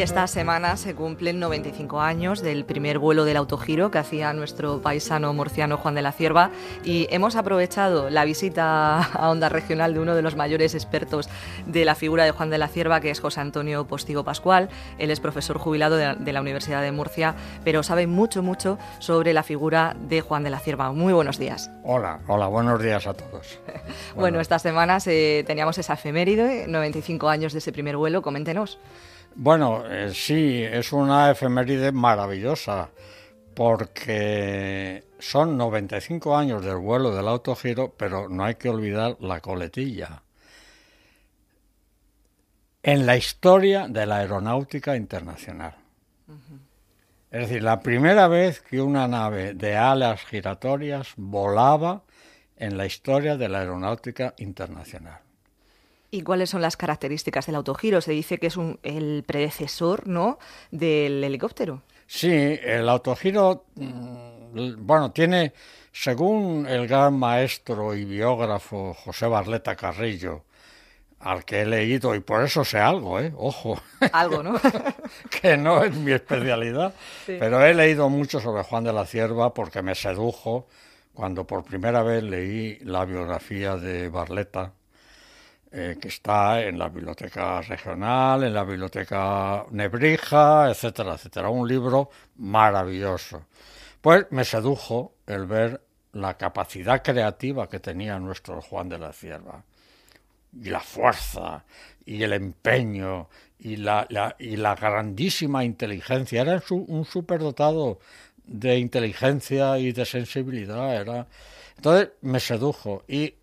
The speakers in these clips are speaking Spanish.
Y esta semana se cumplen 95 años del primer vuelo del autogiro que hacía nuestro paisano murciano Juan de la Cierva y hemos aprovechado la visita a Onda Regional de uno de los mayores expertos de la figura de Juan de la Cierva, que es José Antonio Postigo Pascual. Él es profesor jubilado de la Universidad de Murcia, pero sabe mucho, mucho sobre la figura de Juan de la Cierva. Muy buenos días. Hola, hola, buenos días a todos. bueno, esta semana teníamos esa efeméride, 95 años de ese primer vuelo. Coméntenos. Bueno, eh, sí, es una efeméride maravillosa porque son 95 años del vuelo del autogiro, pero no hay que olvidar la coletilla. En la historia de la aeronáutica internacional. Es decir, la primera vez que una nave de alas giratorias volaba en la historia de la aeronáutica internacional. ¿Y cuáles son las características del autogiro? Se dice que es el predecesor ¿no? del helicóptero. Sí, el autogiro, mm, bueno, tiene, según el gran maestro y biógrafo José Barleta Carrillo, al que he leído, y por eso sé algo, ¿eh? Ojo. Algo, ¿no? que no es mi especialidad, pero he leído mucho sobre Juan de la Cierva porque me sedujo cuando por primera vez leí la biografía de Barleta eh, que está en la biblioteca regional, en la biblioteca Nebrija, etcétera, etcétera. Un libro maravilloso. Pues me sedujo el ver la capacidad creativa que tenía nuestro Juan de la Cierva, y la fuerza, y el empeño, y la, y la grandísima inteligencia. Era un superdotado de inteligencia y de sensibilidad. Era... Entonces me sedujo y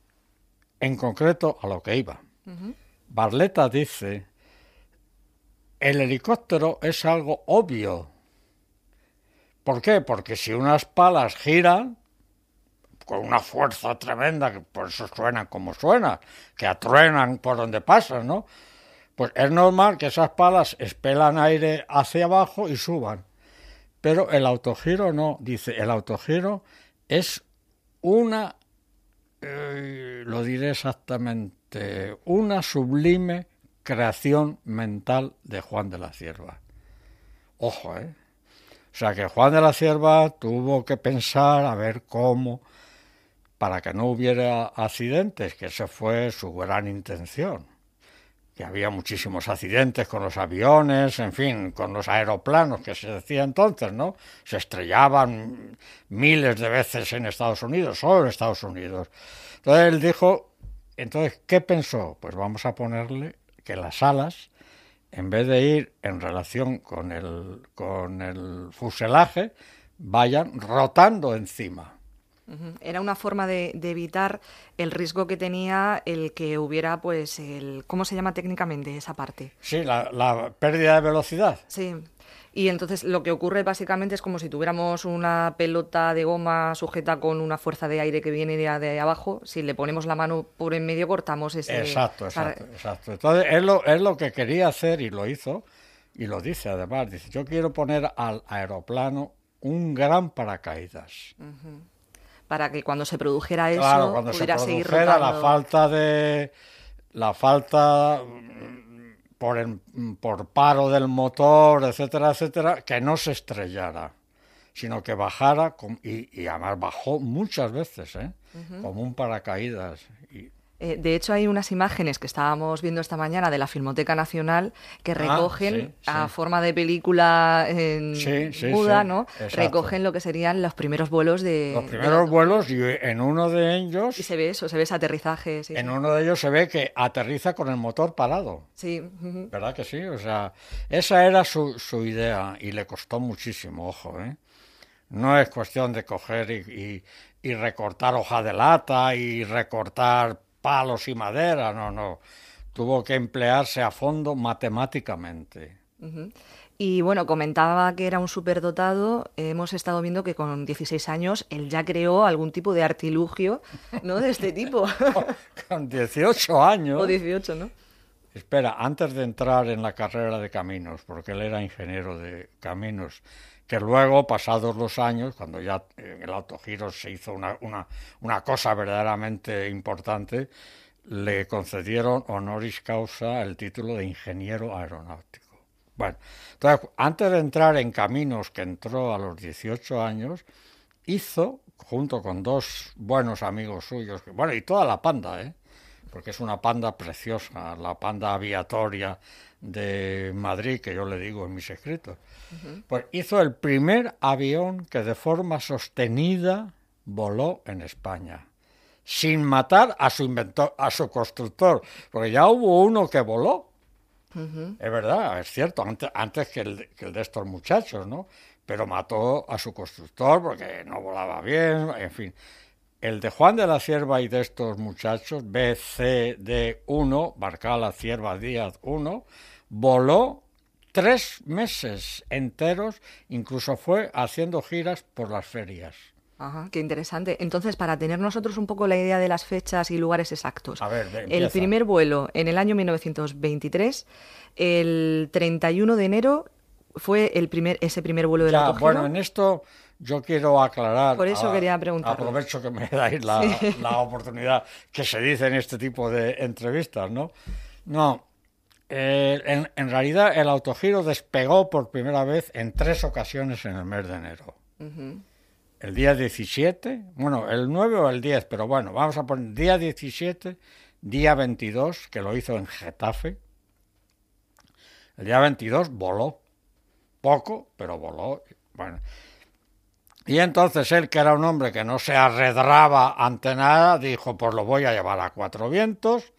en concreto a lo que iba. Barleta dice, el helicóptero es algo obvio. ¿Por qué? Porque si unas palas giran con una fuerza tremenda, que por eso suenan como suenan, que atruenan por donde pasan, ¿no? Pues es normal que esas palas expelan aire hacia abajo y suban. Pero el autogiro no, dice, el autogiro es una eh, lo diré exactamente, una sublime creación mental de Juan de la Cierva. Ojo, ¿eh? O sea que Juan de la Cierva tuvo que pensar a ver cómo, para que no hubiera accidentes, que esa fue su gran intención que había muchísimos accidentes con los aviones, en fin, con los aeroplanos que se decía entonces, ¿no? Se estrellaban miles de veces en Estados Unidos, solo en Estados Unidos. Entonces él dijo, entonces, ¿qué pensó? Pues vamos a ponerle que las alas, en vez de ir en relación con el, con el fuselaje, vayan rotando encima. Era una forma de, evitar el riesgo que tenía el que hubiera, pues, el ¿cómo se llama técnicamente esa parte? Sí, la, pérdida de velocidad. Sí. Y entonces lo que ocurre básicamente es como si tuviéramos una pelota de goma sujeta con una fuerza de aire que viene de, abajo. Si le ponemos la mano por en medio, cortamos ese. Exacto, exacto, exacto. Entonces es lo, es lo que quería hacer y lo hizo. Y lo dice además. Dice: Yo quiero poner al aeroplano un gran paracaídas para que cuando se produjera eso claro, cuando pudiera se seguir la falta de la falta mm, por, por paro del motor, etcétera, etcétera, que no se estrellara, sino que bajara y, y además bajó muchas veces, ¿eh? como un paracaídas. Y, eh, de hecho, hay unas imágenes que estábamos viendo esta mañana de la Filmoteca Nacional que ah, recogen a forma de película en muda, ¿no? Recogen lo que serían los primeros vuelos de... Los primeros vuelos y en uno de ellos... Y se ve eso, se ve ese aterrizaje. en uno de ellos se ve que aterriza con el motor parado. Sí. ¿Verdad que sí? O sea, esa era su, su idea y le costó muchísimo, ojo, ¿eh? No es cuestión de coger y, y recortar hoja de lata y recortar palos y madera, no, no. Tuvo que emplearse a fondo matemáticamente. Y bueno, comentaba que era un superdotado. Hemos estado viendo que con 16 años él ya creó algún tipo de artilugio, ¿no? De este tipo. con 18 años. O 18, ¿no? Espera, antes de entrar en la carrera de caminos, porque él era ingeniero de caminos, que luego, pasados los años, cuando ya en el autogiro se hizo una, una, una cosa verdaderamente importante, le concedieron honoris causa el título de ingeniero aeronáutico. Bueno, entonces, antes de entrar en caminos que entró a los 18 años, hizo, junto con dos buenos amigos suyos, bueno, y toda la panda, ¿eh? Porque es una panda preciosa, la panda aviatoria de Madrid, que yo le digo en mis escritos, pues hizo el primer avión que de forma sostenida voló en España, sin matar a su inventor, a su constructor, porque ya hubo uno que voló, es verdad, es cierto, antes, antes que, el, que, el, de estos muchachos, ¿no? Pero mató a su constructor porque no volaba bien, en fin. El de Juan de la Cierva y de estos muchachos, BCD1, Barcala Cierva Díaz 1, voló tres meses enteros, incluso fue haciendo giras por las ferias. Ajá, qué interesante. Entonces, para tener nosotros un poco la idea de las fechas y lugares exactos. A ver, el primer vuelo en el año 1923, el 31 de enero fue el primer ese primer vuelo ya, autogiro. Bueno, en esto yo quiero aclarar. Por eso a, quería preguntar. Aprovecho que me dais la, sí. la, oportunidad que se dice en este tipo de entrevistas, ¿no? No. Eh, en, en, realidad el autogiro despegó por primera vez en tres ocasiones en el mes de enero. Uh -huh el día 17, bueno, el 9 o el 10, pero bueno, vamos a poner día 17, día 22, que lo hizo en Getafe. El día 22 voló, poco, pero voló. Bueno. Y entonces él, que era un hombre que no se arredraba ante nada, dijo, pues lo voy a llevar a cuatro vientos.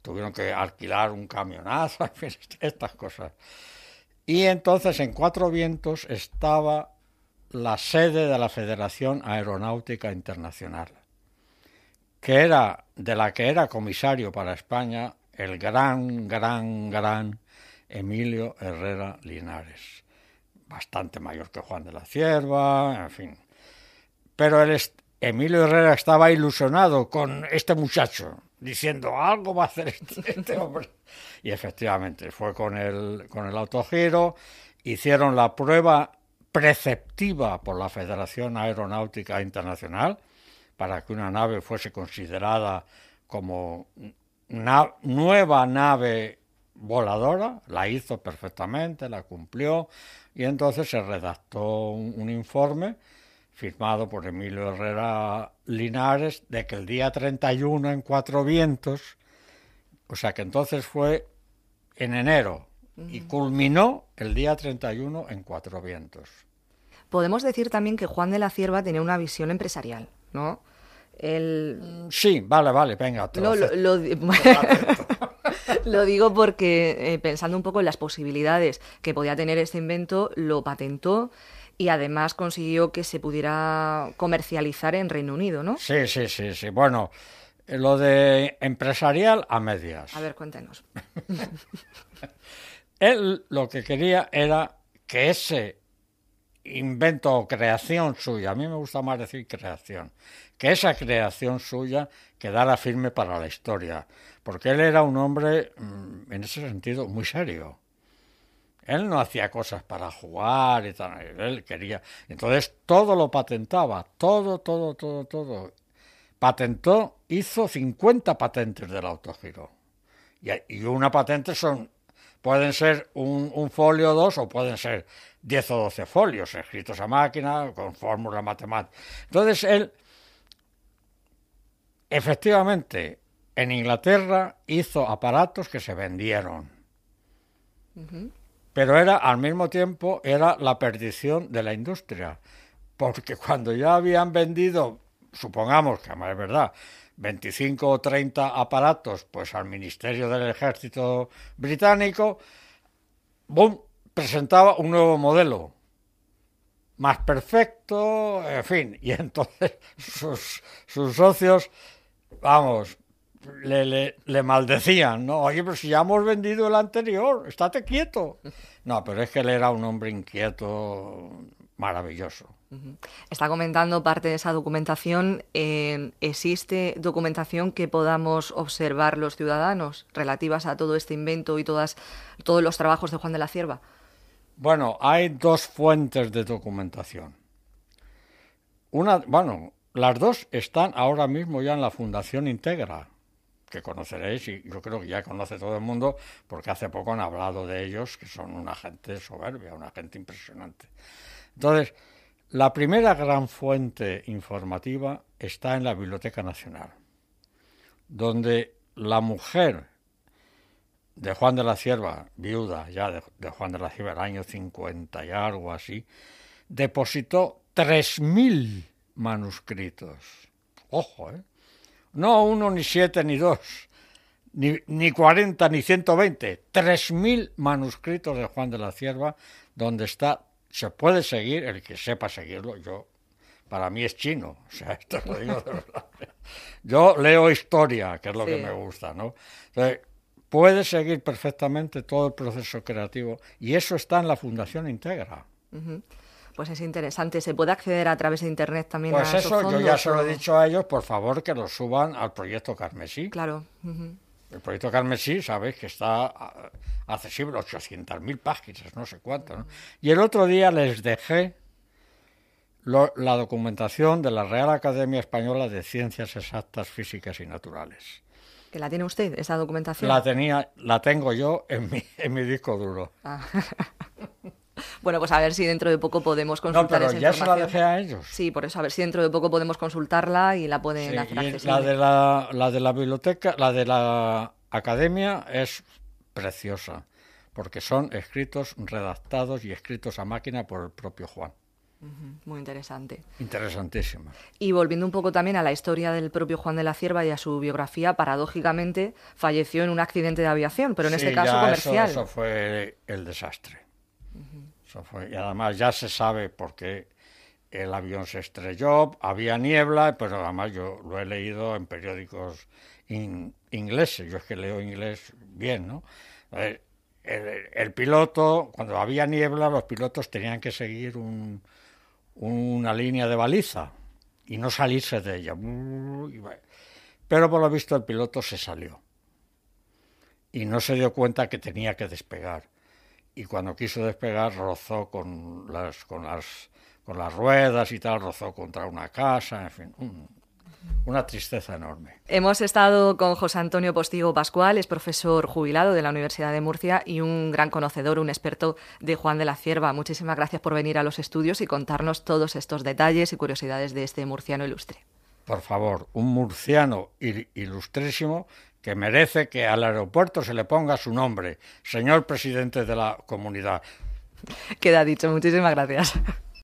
Tuvieron que alquilar un camionazo, en fin, estas cosas. Y entonces en cuatro vientos estaba la sede de la Federación Aeronáutica Internacional, que era de la que era comisario para España el gran, gran, gran Emilio Herrera Linares, bastante mayor que Juan de la Cierva, en fin. Pero el Emilio Herrera estaba ilusionado con este muchacho, diciendo algo va a hacer este, este hombre. Y efectivamente, fue con el, con el autogiro, hicieron la prueba preceptiva por la Federación Aeronáutica Internacional para que una nave fuese considerada como na nueva nave voladora, la hizo perfectamente, la cumplió y entonces se redactó un, un informe firmado por Emilio Herrera Linares de que el día 31 en Cuatro Vientos, o sea que entonces fue en enero y culminó el día 31 en Cuatro Vientos. Podemos decir también que Juan de la Cierva tenía una visión empresarial, ¿no? El... Sí, vale, vale, venga. Te lo, lo, lo, lo, digo porque eh, pensando un poco en las posibilidades que podía tener este invento, lo patentó y además consiguió que se pudiera comercializar en Reino Unido, ¿no? Sí, sí, sí, sí. Bueno, lo de empresarial a medias. A ver, cuéntenos. Él lo que quería era que ese invento o creación suya, a mí me gusta más decir creación, que esa creación suya quedara firme para la historia, porque él era un hombre, en ese sentido, muy serio. Él no hacía cosas para jugar y tal, él quería. Entonces todo lo patentaba, todo, todo, todo, todo. Patentó, hizo 50 patentes del autogiro. Y una patente son, pueden ser un, un folio o dos o pueden ser 10 o 12 folios escritos a máquina con fórmula matemática. Entonces él, efectivamente, en Inglaterra hizo aparatos que se vendieron. Uh -huh. Pero era, al mismo tiempo, era la perdición de la industria. Porque cuando ya habían vendido, supongamos que es verdad, 25 o 30 aparatos pues al Ministerio del Ejército británico, presentaba un nuevo modelo, más perfecto, en fin, y entonces sus, sus socios, vamos, le, le, le, maldecían, ¿no? Oye, pero si ya hemos vendido el anterior, estate quieto. No, pero es que él era un hombre inquieto, maravilloso. Está comentando parte de esa documentación. Eh, ¿Existe documentación que podamos observar los ciudadanos relativas a todo este invento y todas, todos los trabajos de Juan de la Cierva? Bueno, hay dos fuentes de documentación. Una, bueno, las dos están ahora mismo ya en la Fundación Integra, que conoceréis y yo creo que ya conoce todo el mundo porque hace poco han hablado de ellos, que son una gente soberbia, una gente impresionante. Entonces, la primera gran fuente informativa está en la Biblioteca Nacional, donde la mujer de Juan de la Cierva, viuda ya de, Juan de la Cierva, el año 50 y algo así, depositó 3.000 manuscritos. Ojo, ¿eh? No uno, ni siete, ni dos, ni, ni 40, ni 120. 3.000 manuscritos de Juan de la Cierva, donde está, se puede seguir, el que sepa seguirlo, yo, para mí es chino, o sea, esto lo digo de verdad. Yo leo historia, que es lo que me gusta, ¿no? Entonces, puede seguir perfectamente todo el proceso creativo y eso está en la Fundación Integra. Pues es interesante. ¿Se puede acceder a través de Internet también pues a eso, yo ya se lo he dicho a ellos, por favor, que lo suban al proyecto Carmesí. Claro. El proyecto Carmesí, sabéis que está ah, accesible, 800.000 páginas, no sé cuánto. Y el otro día les dejé la documentación de la Real Academia Española de Ciencias Exactas, Físicas y Naturales la tiene usted, esa documentación? La tenía, la tengo yo en mi, en mi disco duro. Ah. bueno, pues a ver si dentro de poco podemos consultar no, pero ya se la dejé a ellos. Sí, por eso, a ver si dentro de poco podemos consultarla y la pueden hacer accesible. La de la, la de la biblioteca, la de la academia es preciosa, porque son escritos redactados y escritos a máquina por el propio Juan. Muy interesante. Interesantísimo. Y volviendo un poco también a la historia del propio Juan de la Cierva y a su biografía, paradójicamente falleció en un accidente de aviación, pero en este caso comercial. Eso, fue el desastre. Y además ya se sabe por qué el avión se estrelló, había niebla, pero además yo lo he leído en periódicos ingleses, yo es que leo inglés bien, ¿no? el, el, piloto, cuando había niebla, los pilotos tenían que seguir un, una línea de baliza y no salirse de ella. Pero por lo visto el piloto se salió y no se dio cuenta que tenía que despegar. Y cuando quiso despegar rozó con las, con las, con las ruedas y tal, rozó contra una casa, en fin, una tristeza enorme. Hemos estado con José Antonio Postigo Pascual, es profesor jubilado de la Universidad de Murcia y un gran conocedor, un experto de Juan de la Cierva. Muchísimas gracias por venir a los estudios y contarnos todos estos detalles y curiosidades de este murciano ilustre. Por favor, un murciano ilustrísimo que merece que al aeropuerto se le ponga su nombre, señor presidente de la comunidad. Queda dicho, muchísimas gracias.